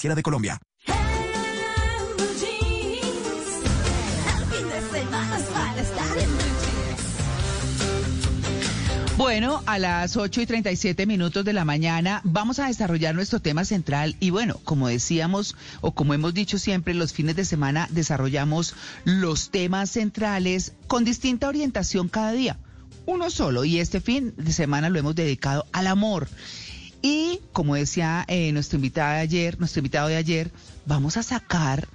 De Colombia. Bueno, a las 8 y 37 minutos de la mañana vamos a desarrollar nuestro tema central y bueno, como decíamos o como hemos dicho siempre, los fines de semana desarrollamos los temas centrales con distinta orientación cada día, uno solo y este fin de semana lo hemos dedicado al amor. Y como decía eh, nuestro invitado de ayer, nuestro invitado de ayer, vamos a sacar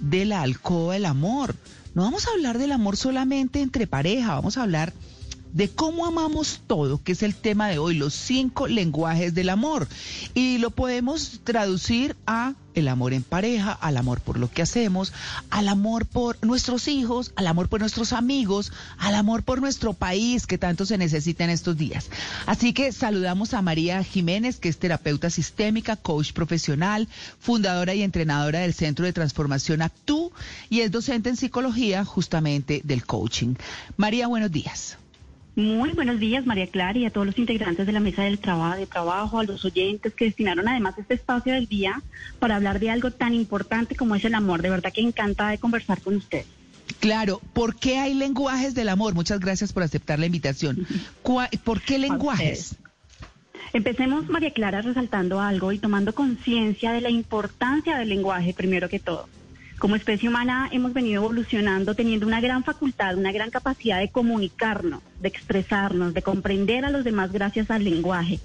de la alcoba el amor. No vamos a hablar del amor solamente entre pareja, vamos a hablar de cómo amamos todo, que es el tema de hoy, los cinco lenguajes del amor. Y lo podemos traducir a el amor en pareja, al amor por lo que hacemos, al amor por nuestros hijos, al amor por nuestros amigos, al amor por nuestro país que tanto se necesita en estos días. Así que saludamos a María Jiménez, que es terapeuta sistémica, coach profesional, fundadora y entrenadora del Centro de Transformación Actú y es docente en psicología justamente del coaching. María, buenos días. Muy buenos días, María Clara, y a todos los integrantes de la mesa del trabajo, de trabajo, a los oyentes que destinaron además este espacio del día para hablar de algo tan importante como es el amor. De verdad que encanta de conversar con usted. Claro, ¿por qué hay lenguajes del amor? Muchas gracias por aceptar la invitación. ¿Por qué lenguajes? Empecemos, María Clara, resaltando algo y tomando conciencia de la importancia del lenguaje, primero que todo. Como especie humana hemos venido evolucionando teniendo una gran facultad, una gran capacidad de comunicarnos, de expresarnos, de comprender a los demás gracias al lenguaje.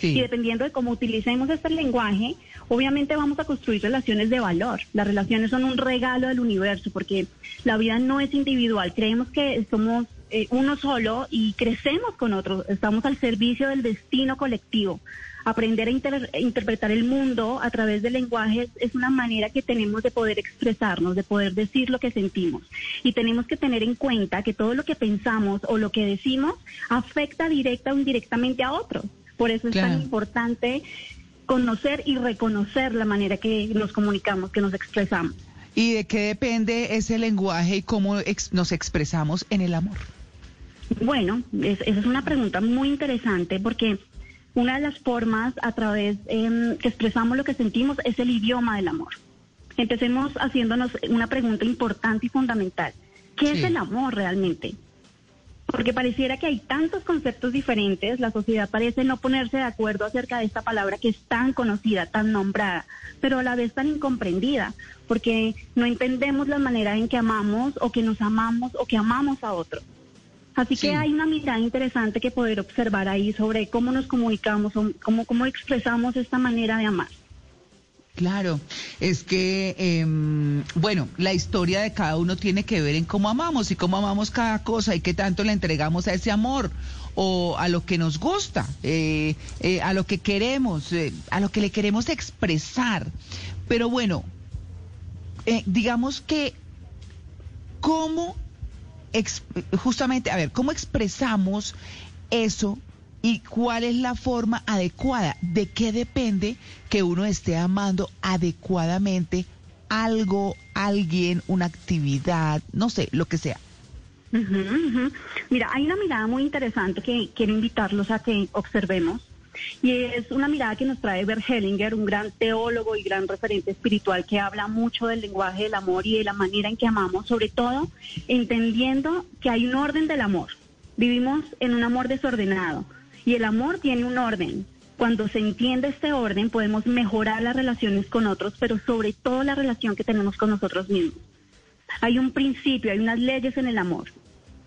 Y dependiendo de cómo utilicemos este lenguaje, obviamente vamos a construir relaciones de valor. Las relaciones son un regalo del universo porque la vida no es individual. Creemos que somos eh, uno solo y crecemos con otros. Estamos al servicio del destino colectivo aprender a, interpretar el mundo a través del lenguaje es una manera que tenemos de poder expresarnos, de poder decir lo que sentimos. Y tenemos que tener en cuenta que todo lo que pensamos o lo que decimos afecta directa o indirectamente a otros. Por eso es tan importante conocer y reconocer la manera que nos comunicamos, que nos expresamos. ¿Y de qué depende ese lenguaje y cómo nos expresamos en el amor? Bueno, esa es una pregunta muy interesante porque una de las formas a través eh, que expresamos lo que sentimos es el idioma del amor. Empecemos haciéndonos una pregunta importante y fundamental. ¿Qué es el amor realmente? Porque pareciera que hay tantos conceptos diferentes, la sociedad parece no ponerse de acuerdo acerca de esta palabra que es tan conocida, tan nombrada, pero a la vez tan incomprendida, porque no entendemos la manera en que amamos o que nos amamos o que amamos a otros. Así que hay una mirada interesante que poder observar ahí sobre cómo nos comunicamos, cómo, cómo expresamos esta manera de amar. Claro, es que, em, bueno, la historia de cada uno tiene que ver en cómo amamos y cómo amamos cada cosa y qué tanto le entregamos a ese amor o a lo que nos gusta, eh, eh, a lo que queremos, eh, a lo que le queremos expresar. Pero bueno, digamos que, ¿cómo justamente, a ver, ¿cómo expresamos eso y cuál es la forma adecuada? ¿De qué depende que uno esté amando adecuadamente algo, alguien, una actividad, no sé, lo que sea? Mira, hay una mirada muy interesante que quiero invitarlos a que observemos y es una mirada que nos trae Bert Hellinger, un gran teólogo y gran referente espiritual que habla mucho del lenguaje del amor y de la manera en que amamos, sobre todo entendiendo que hay un orden del amor. Vivimos en un amor desordenado y el amor tiene un orden. Cuando se entiende este orden podemos mejorar las relaciones con otros, pero sobre todo la relación que tenemos con nosotros mismos. Hay un principio, hay unas leyes en el amor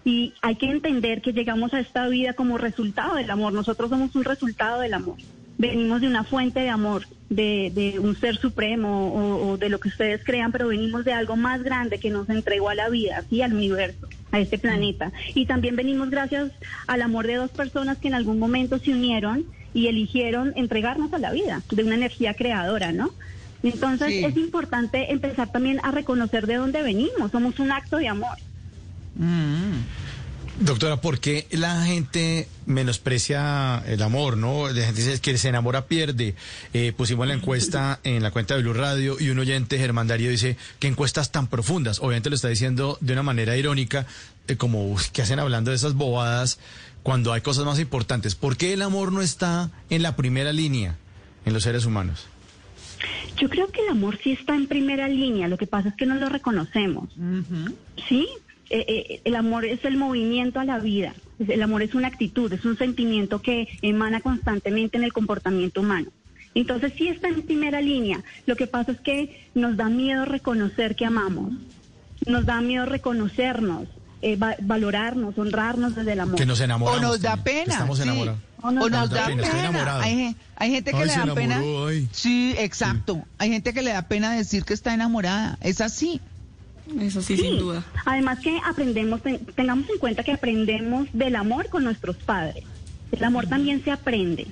y hay que entender que llegamos a esta vida como resultado del amor. Nosotros somos un resultado del amor. Venimos de una fuente de amor, de, un ser supremo o, de lo que ustedes crean, pero venimos de algo más grande que nos entregó a la vida, ¿sí? al universo, a este planeta. Y también venimos gracias al amor de dos personas que en algún momento se unieron y eligieron entregarnos a la vida, de una energía creadora, ¿no? Entonces es importante empezar también a reconocer de dónde venimos. Somos un acto de amor. Mm. Doctora, ¿por qué la gente menosprecia el amor, no? La gente dice que se enamora pierde. Eh, pusimos la encuesta en la cuenta de Blue Radio y un oyente, Germán Darío, dice que encuestas tan profundas. Obviamente lo está diciendo de una manera irónica, eh, como que hacen hablando de esas bobadas cuando hay cosas más importantes. ¿Por qué el amor no está en la primera línea en los seres humanos? Yo creo que el amor sí está en primera línea, lo que pasa es que no lo reconocemos. ¿Sí? Eh, eh, el amor es el movimiento a la vida, el amor es una actitud, es un sentimiento que emana constantemente en el comportamiento humano. Entonces sí está en primera línea, lo que pasa es que nos da miedo reconocer que amamos, nos da miedo reconocernos, eh, valorarnos, honrarnos desde el amor. Que nos enamoramos. O nos da pena. Estamos enamorados. O nos, O nos da da pena. Hay, hay gente que Ay, le da pena. Sí, exacto. Hay gente que le da pena decir que está enamorada. Es así. Eso sí, sin duda. Además que aprendemos, ten- tengamos en cuenta que aprendemos del amor con nuestros padres. El amor también se aprende.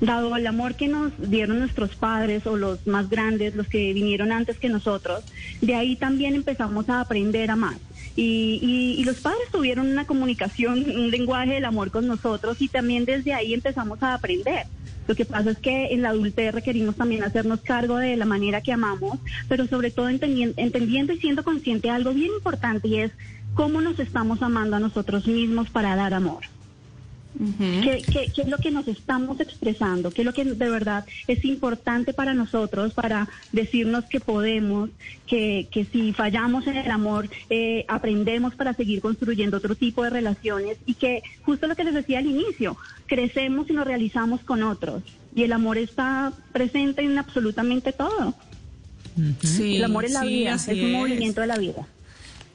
Dado el amor que nos dieron nuestros padres o los más grandes, los que vinieron antes que nosotros, de ahí también empezamos a aprender a amar. Y, y- y los padres tuvieron una comunicación, un lenguaje del amor con nosotros y también desde ahí empezamos a aprender. Lo que pasa es que en la adultez requerimos también hacernos cargo de la manera que amamos, pero sobre todo entendiendo, entendiendo y siendo consciente de algo bien importante y es cómo nos estamos amando a nosotros mismos para dar amor. ¿Qué, qué, qué es lo que nos estamos expresando? ¿Qué es lo que de verdad es importante para nosotros para decirnos que podemos, que, que si fallamos en el amor, eh, aprendemos para seguir construyendo otro tipo de relaciones y que justo lo que les decía al inicio, crecemos y nos realizamos con otros y el amor está presente en absolutamente todo. Sí, el amor es la sí, vida, es un es. movimiento de la vida.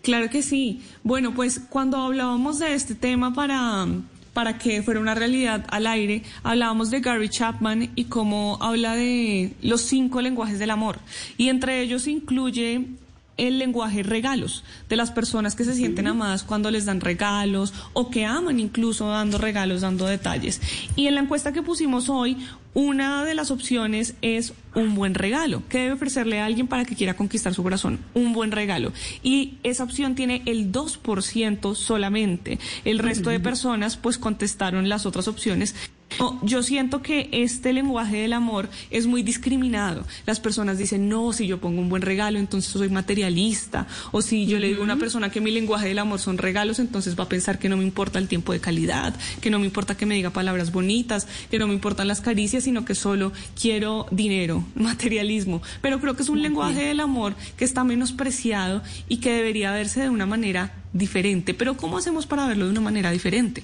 Claro que sí. Bueno, pues cuando hablábamos de este tema para, para que fuera una realidad al aire, hablábamos de Gary Chapman y cómo habla de los cinco lenguajes del amor. Y entre ellos incluye el lenguaje regalos, de las personas que se sienten amadas cuando les dan regalos o que aman incluso dando regalos, dando detalles. Y en la encuesta que pusimos hoy, una de las opciones es un buen regalo. ¿Qué debe ofrecerle a alguien para que quiera conquistar su corazón? Un buen regalo. Y esa opción tiene el 2% solamente. El resto de personas pues contestaron las otras opciones. No, yo siento que este lenguaje del amor es muy discriminado. Las personas dicen, no, si yo pongo un buen regalo, entonces soy materialista. O si yo le digo a una persona que mi lenguaje del amor son regalos, entonces va a pensar que no me importa el tiempo de calidad, que no me importa que me diga palabras bonitas, que no me importan las caricias, sino que solo quiero dinero, materialismo. Pero creo que es un lenguaje del amor que está menospreciado y que debería verse de una manera diferente. Pero ¿cómo hacemos para verlo de una manera diferente?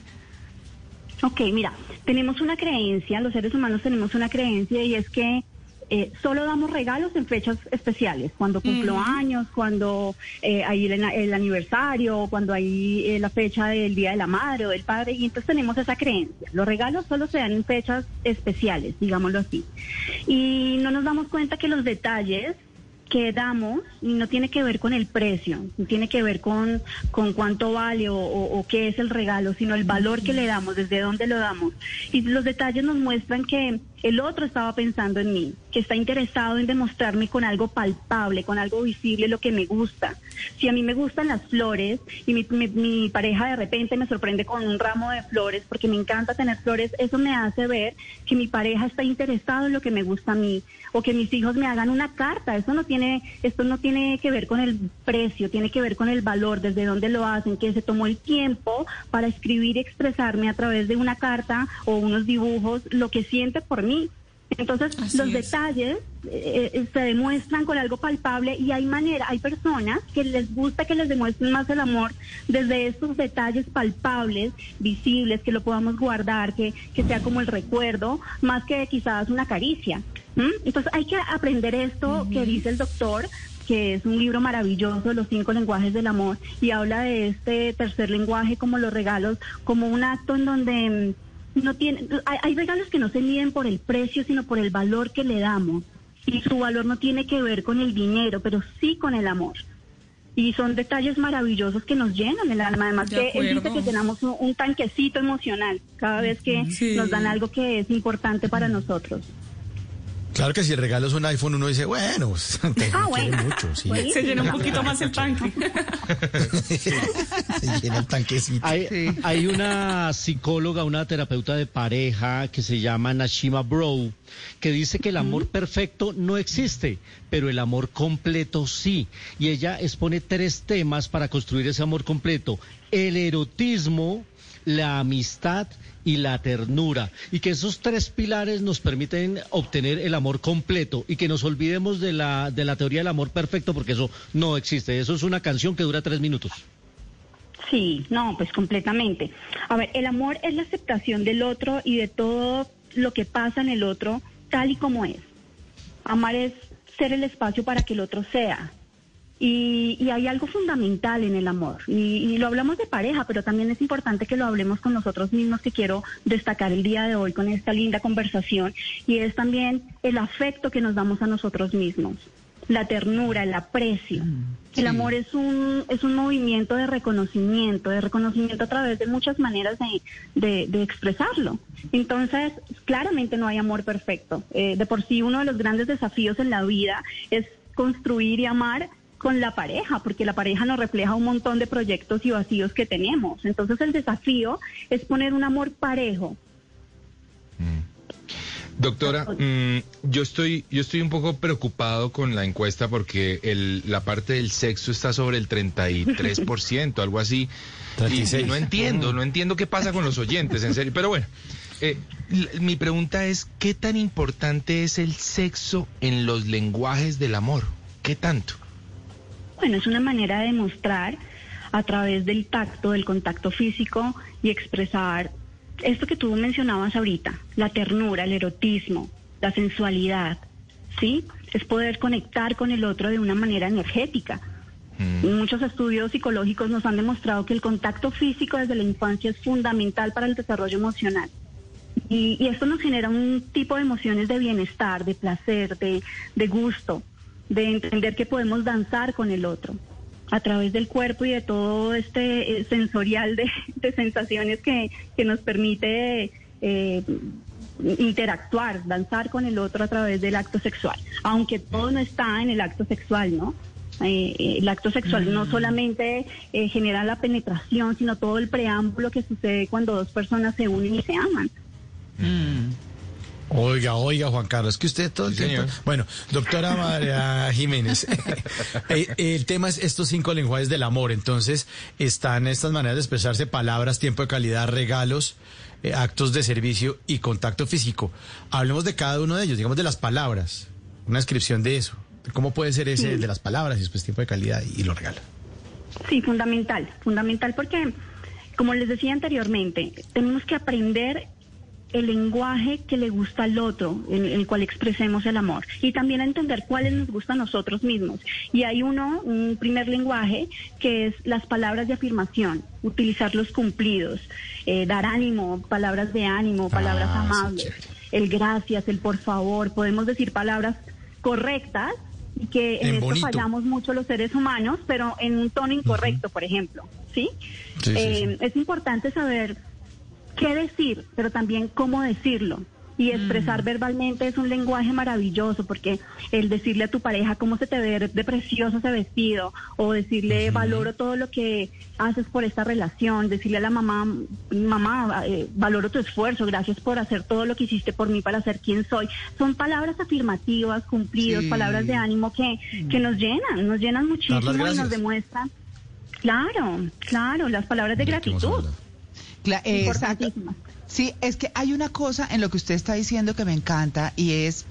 Ok, mira, tenemos una creencia, los seres humanos tenemos una creencia y es que eh, solo damos regalos en fechas especiales, cuando cumplo años, cuando eh, hay el, el aniversario, cuando hay eh, la fecha del Día de la Madre o del Padre, y entonces tenemos esa creencia. Los regalos solo se dan en fechas especiales, digámoslo así. Y no nos damos cuenta que los detalles que damos no tiene que ver con el precio, no tiene que ver con, con cuánto vale o, o- o qué es el regalo, sino el valor que le damos, desde dónde lo damos. Y los detalles nos muestran que el otro estaba pensando en mí, que está interesado en demostrarme con algo palpable, con algo visible lo que me gusta. Si a mí me gustan las flores y mi, mi- pareja de repente me sorprende con un ramo de flores porque me encanta tener flores, eso me hace ver que mi pareja está interesado en lo que me gusta a mí o que mis hijos me hagan una carta. Eso no tiene, esto no tiene que ver con el precio, tiene que ver con el valor, desde dónde lo hacen, que se tomó el tiempo para escribir y expresarme a través de una carta o unos dibujos lo que siente por mí. Entonces, Así los es. detalles eh, eh, se demuestran con algo palpable y hay manera, hay personas que les gusta que les demuestren más el amor desde estos detalles palpables, visibles, que lo podamos guardar, que, que sea como el recuerdo, más que quizás una caricia. Entonces, hay que aprender esto que dice el doctor que es un libro maravilloso, Los cinco lenguajes del amor, y habla de este tercer lenguaje como los regalos, como un acto en donde no tiene, hay, hay regalos que no se miden por el precio, sino por el valor que le damos. Y su valor no tiene que ver con el dinero, pero sí con el amor. Y son detalles maravillosos que nos llenan el alma. Además De que él dice que tenemos un, un tanquecito emocional cada vez que Sí. nos dan algo que es importante para nosotros. Claro que si el regalo es un iPhone, uno dice, bueno, te Ah, quiere bueno. mucho, sí. Bueno. Se llena un poquito más el tanque. Se llena el tanquecito. Hay, Sí. hay una psicóloga, una terapeuta de pareja que se llama Nashima Bro, que dice que el amor perfecto no existe, pero el amor completo sí. Y ella expone tres temas para construir ese amor completo. El erotismo, la amistad y la ternura. Y que esos tres pilares nos permiten obtener el amor completo y que nos olvidemos de la, de la teoría del amor perfecto porque eso no existe. Eso es una canción que dura tres minutos. Sí, no, pues completamente. A ver, el amor es la aceptación del otro y de todo lo que pasa en el otro tal y como es. Amar es ser el espacio para que el otro sea. Y, hay algo fundamental en el amor. Y, y, lo hablamos de pareja, pero también es importante que lo hablemos con nosotros mismos, que quiero destacar el día de hoy con esta linda conversación. Y es también el afecto que nos damos a nosotros mismos la ternura, el aprecio. Mm, el amor es un, es un movimiento de reconocimiento, de reconocimiento a través de muchas maneras de, de, expresarlo. Entonces, claramente no hay amor perfecto. Eh, de por sí, uno de los grandes desafíos en la vida es construir y amar con la pareja, porque la pareja nos refleja un montón de proyectos y vacíos que tenemos. Entonces, el desafío es poner un amor parejo. Mm. Doctora, mm, yo estoy yo estoy un poco preocupado con la encuesta porque el, la parte del sexo está sobre el 33%, algo así. Y, no entiendo, no entiendo qué pasa con los oyentes, en serio. Pero bueno, eh, mi pregunta es, ¿qué tan importante es el sexo en los lenguajes del amor? ¿Qué tanto? Bueno, es una manera de mostrar a través del tacto, del contacto físico y expresar esto que tú mencionabas ahorita, la ternura, el erotismo, la sensualidad, ¿sí? Es poder conectar con el otro de una manera energética. Mm. Muchos estudios psicológicos nos han demostrado que el contacto físico desde la infancia es fundamental para el desarrollo emocional. Y, esto nos genera un tipo de emociones de bienestar, de placer, de, de gusto, de entender que podemos danzar con el otro a través del cuerpo y de todo este eh, sensorial de, sensaciones que, nos permite eh, interactuar, danzar con el otro a través del acto sexual, aunque todo no está en el acto sexual, ¿no? Eh, el acto sexual no mm. solamente genera la penetración, sino todo el preámbulo que sucede cuando dos personas se unen y se aman. Mm. Oiga, oiga, Juan Carlos, que usted todo el tiempo. Bueno, doctora María Jiménez, eh, el tema es estos cinco lenguajes del amor. Entonces, están estas maneras de expresarse: palabras, tiempo de calidad, regalos, eh, actos de servicio y contacto físico. Hablemos de cada uno de ellos, digamos de las palabras, una descripción de eso. ¿Cómo puede ser ese de las palabras y después tiempo de calidad y, y los regalos? Sí, fundamental, fundamental porque, como les decía anteriormente, tenemos que aprender el lenguaje que le gusta al otro, en el cual expresemos el amor. Y también a entender cuáles nos gustan a nosotros mismos. Y hay uno, un primer lenguaje, que es las palabras de afirmación, utilizar los cumplidos, eh, dar ánimo, palabras de ánimo, palabras ah, amables, el gracias, el por favor. Podemos decir palabras correctas y que en, esto fallamos mucho los seres humanos, pero en un tono incorrecto, por ejemplo. ¿sí? Eh, es importante saber qué decir, pero también cómo decirlo. Y expresar mm. verbalmente es un lenguaje maravilloso porque el decirle a tu pareja cómo se te ve de precioso ese vestido o decirle valoro todo lo que haces por esta relación, decirle a la mamá, mamá, eh, valoro tu esfuerzo, gracias por hacer todo lo que hiciste por mí para ser quien soy. Son palabras afirmativas, cumplidos, palabras de ánimo que, que nos llenan, nos llenan muchísimo y nos demuestran. Claro, claro, las palabras de gratitud. Exacto. Sí, es que hay una cosa en lo que usted está diciendo que me encanta y es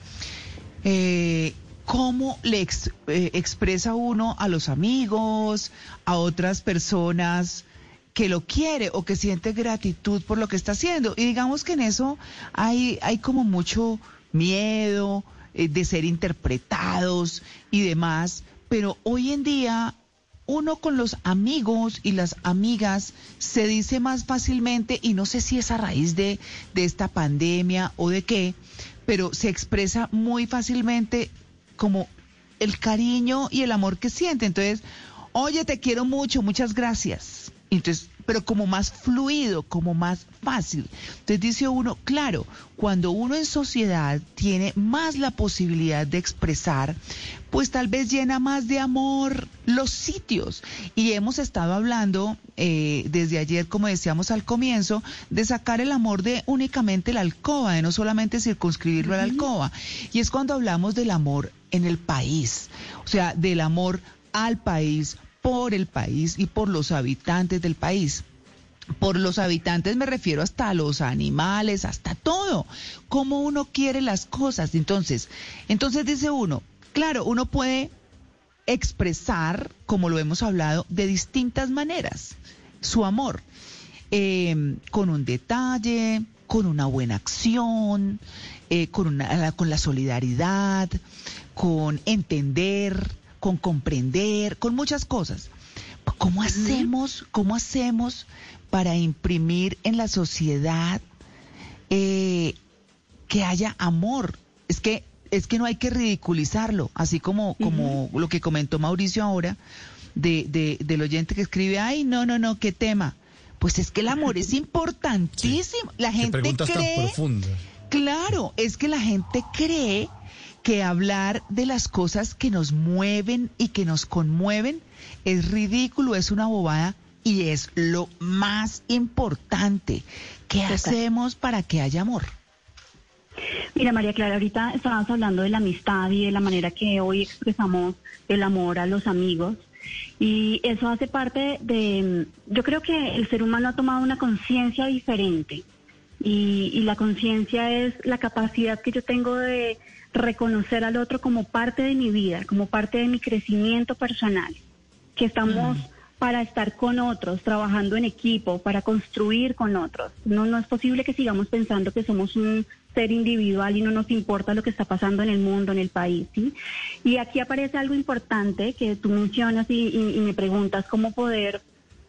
eh, cómo le eh, expresa uno a los amigos, a otras personas que lo quiere o que siente gratitud por lo que está haciendo. Y digamos que en eso hay, hay como mucho miedo eh, de ser interpretados y demás, pero hoy en día uno con los amigos y las amigas se dice más fácilmente, y no sé si es a raíz de, de esta pandemia o de qué, pero se expresa muy fácilmente como el cariño y el amor que siente. Entonces, oye, te quiero mucho, muchas gracias. Entonces, pero como más fluido, como más fácil. Entonces dice uno, claro, cuando uno en sociedad tiene más la posibilidad de expresar, pues tal vez llena más de amor los sitios. Y hemos estado hablando eh, desde ayer, como decíamos al comienzo, de sacar el amor de únicamente la alcoba, de no solamente circunscribirlo a la alcoba. Y es cuando hablamos del amor en el país, o sea, del amor al país, por el país y por los habitantes del país. Por los habitantes me refiero hasta a los animales, hasta todo. Cómo uno quiere las cosas. Entonces, entonces dice uno, claro, uno puede expresar, como lo hemos hablado, de distintas maneras su amor, eh, con un detalle, con una buena acción, eh, con, una, con la solidaridad, con entender, con comprender, con muchas cosas. ¿Cómo hacemos, cómo hacemos para imprimir en la sociedad eh, que haya amor? Es que es que no hay que ridiculizarlo, así como, como lo que comentó Mauricio ahora, de, de, del oyente que escribe, ay, no, no, no, qué tema. Pues es que el amor es importantísimo. La gente cree. Claro, es que la gente cree que hablar de las cosas que nos mueven y que nos conmueven es ridículo, es una bobada y es lo más importante. ¿Qué hacemos para que haya amor? Mira, María Clara, ahorita estábamos hablando de la amistad y de la manera que hoy expresamos el amor a los amigos. Y eso hace parte de, yo creo que el ser humano ha tomado una conciencia diferente. Y, y la conciencia es la capacidad que yo tengo de reconocer al otro como parte de mi vida, como parte de mi crecimiento personal. Que estamos mm para estar con otros, trabajando en equipo, para construir con otros. No, no es posible que sigamos pensando que somos un ser individual y no nos importa lo que está pasando en el mundo, en el país. ¿sí? Y aquí aparece algo importante que tú mencionas y, me preguntas cómo poder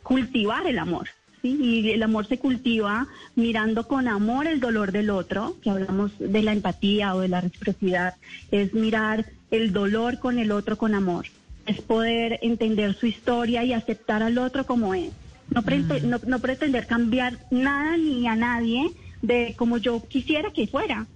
cultivar el amor. ¿Sí? Y el amor se cultiva mirando con amor el dolor del otro, que hablamos de la empatía o de la reciprocidad, es mirar el dolor con el otro con amor es poder entender su historia y aceptar al otro como es. No, mm. no, pretender cambiar nada ni a nadie de como yo quisiera que fuera.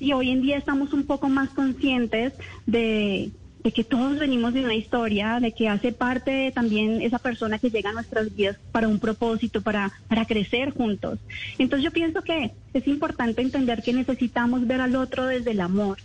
Y hoy en día estamos un poco más conscientes de, que todos venimos de una historia, de que hace parte también esa persona que llega a nuestras vidas para un propósito, para, para crecer juntos. Entonces yo pienso que es importante entender que necesitamos ver al otro desde el amor,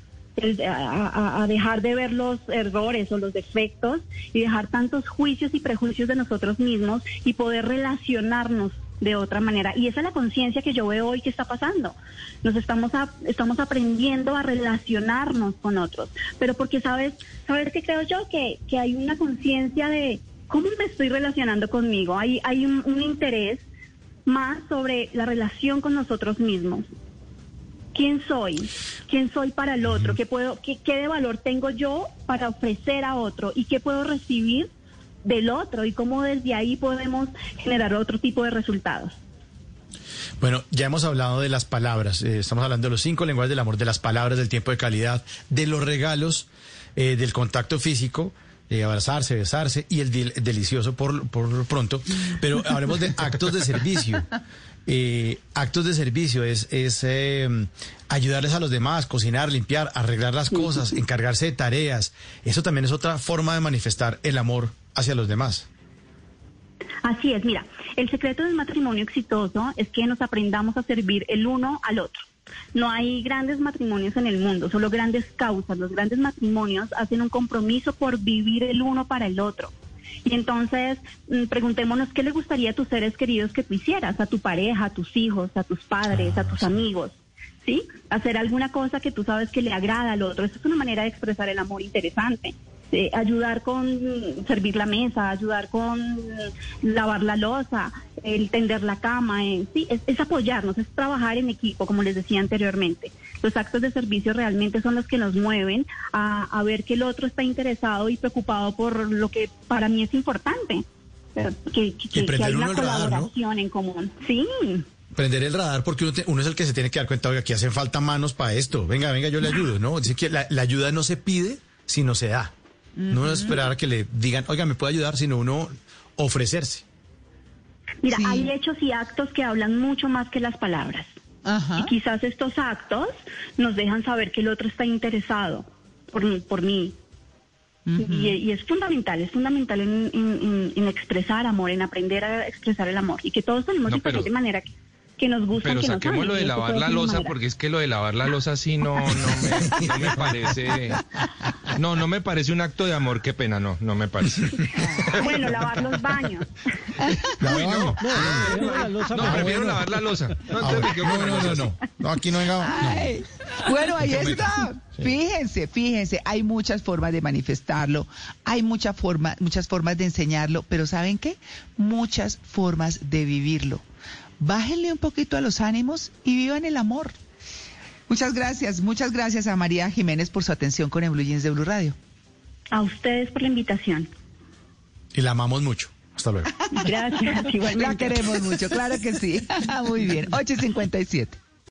a, dejar de ver los errores o los defectos y dejar tantos juicios y prejuicios de nosotros mismos y poder relacionarnos de otra manera. Y esa es la conciencia que yo veo hoy que está pasando. Nos estamos estamos aprendiendo a relacionarnos con otros. Pero porque sabes, sabes que creo yo que, que hay una conciencia de cómo me estoy relacionando conmigo. Hay, hay un interés más sobre la relación con nosotros mismos quién soy, quién soy para el otro, qué puedo, qué, de valor tengo yo para ofrecer a otro y qué puedo recibir del otro y cómo desde ahí podemos generar otro tipo de resultados. Bueno, ya hemos hablado de las palabras, eh, estamos hablando de los cinco lenguajes del amor, de las palabras, del tiempo de calidad, de los regalos, eh, del contacto físico, de abrazarse, besarse y el delicioso por, por pronto, pero hablemos de actos de servicio. Eh, actos de servicio, es, es em, ayudarles a los demás, cocinar, limpiar, arreglar las cosas, encargarse de tareas. Eso también es otra forma de manifestar el amor hacia los demás. Así es, mira, el secreto del matrimonio exitoso es que nos aprendamos a servir el uno al otro. No hay grandes matrimonios en el mundo, solo grandes causas. Los grandes matrimonios hacen un compromiso por vivir el uno para el otro. Y entonces mm, preguntémonos qué le gustaría a tus seres queridos que tú hicieras, a tu pareja, a tus hijos, a tus padres, a tus ah, amigos. ¿Sí? Hacer alguna cosa que tú sabes que le agrada al otro. Esa es una manera de expresar el amor interesante. Eh, ayudar con servir la mesa, ayudar con lavar la losa, el tender la cama, eh, sí, es, apoyarnos, es trabajar en equipo, como les decía anteriormente. Los actos de servicio realmente son los que nos mueven a, ver que el otro está interesado y preocupado por lo que para mí es importante, que, hay una colaboración en común. Sí prender el radar porque uno, es el que se tiene que dar cuenta, oiga, aquí hacen falta manos para esto. Venga, venga, yo le ayudo, ¿no? Dice que la, la ayuda no se pide, sino se da. No es esperar a que le digan, oiga, me puede ayudar, sino uno ofrecerse. Mira, hay hechos y actos que hablan mucho más que las palabras. Y quizás estos actos nos dejan saber que el otro está interesado por, por mí. y, es fundamental, es fundamental en, expresar amor, en aprender a expresar el amor. Y que todos tenemos no, diferente manera que que nos gusta. Pero que saquemos lo de lavar la losa, porque es que lo de lavar la losa sí no, no, me, no me parece. No, no me parece un acto de amor, qué pena, no, no me parece. Bueno, lavar los baños. Uy, no. No, prefiero lavar la losa. No, no, aquí no venga. no. Ay, Bueno, ahí está. Fíjense, fíjense, hay muchas formas de manifestarlo, hay mucha forma, muchas formas de enseñarlo, pero ¿saben qué? Muchas formas de vivirlo. Bájenle un poquito a los ánimos y vivan el amor. Muchas gracias, muchas gracias a María Jiménez por su atención con el Blue Jeans de Blue Radio. A ustedes por la invitación. Y la amamos mucho. Hasta luego. Gracias, igualmente. La queremos mucho, claro que sí. Muy bien, 857.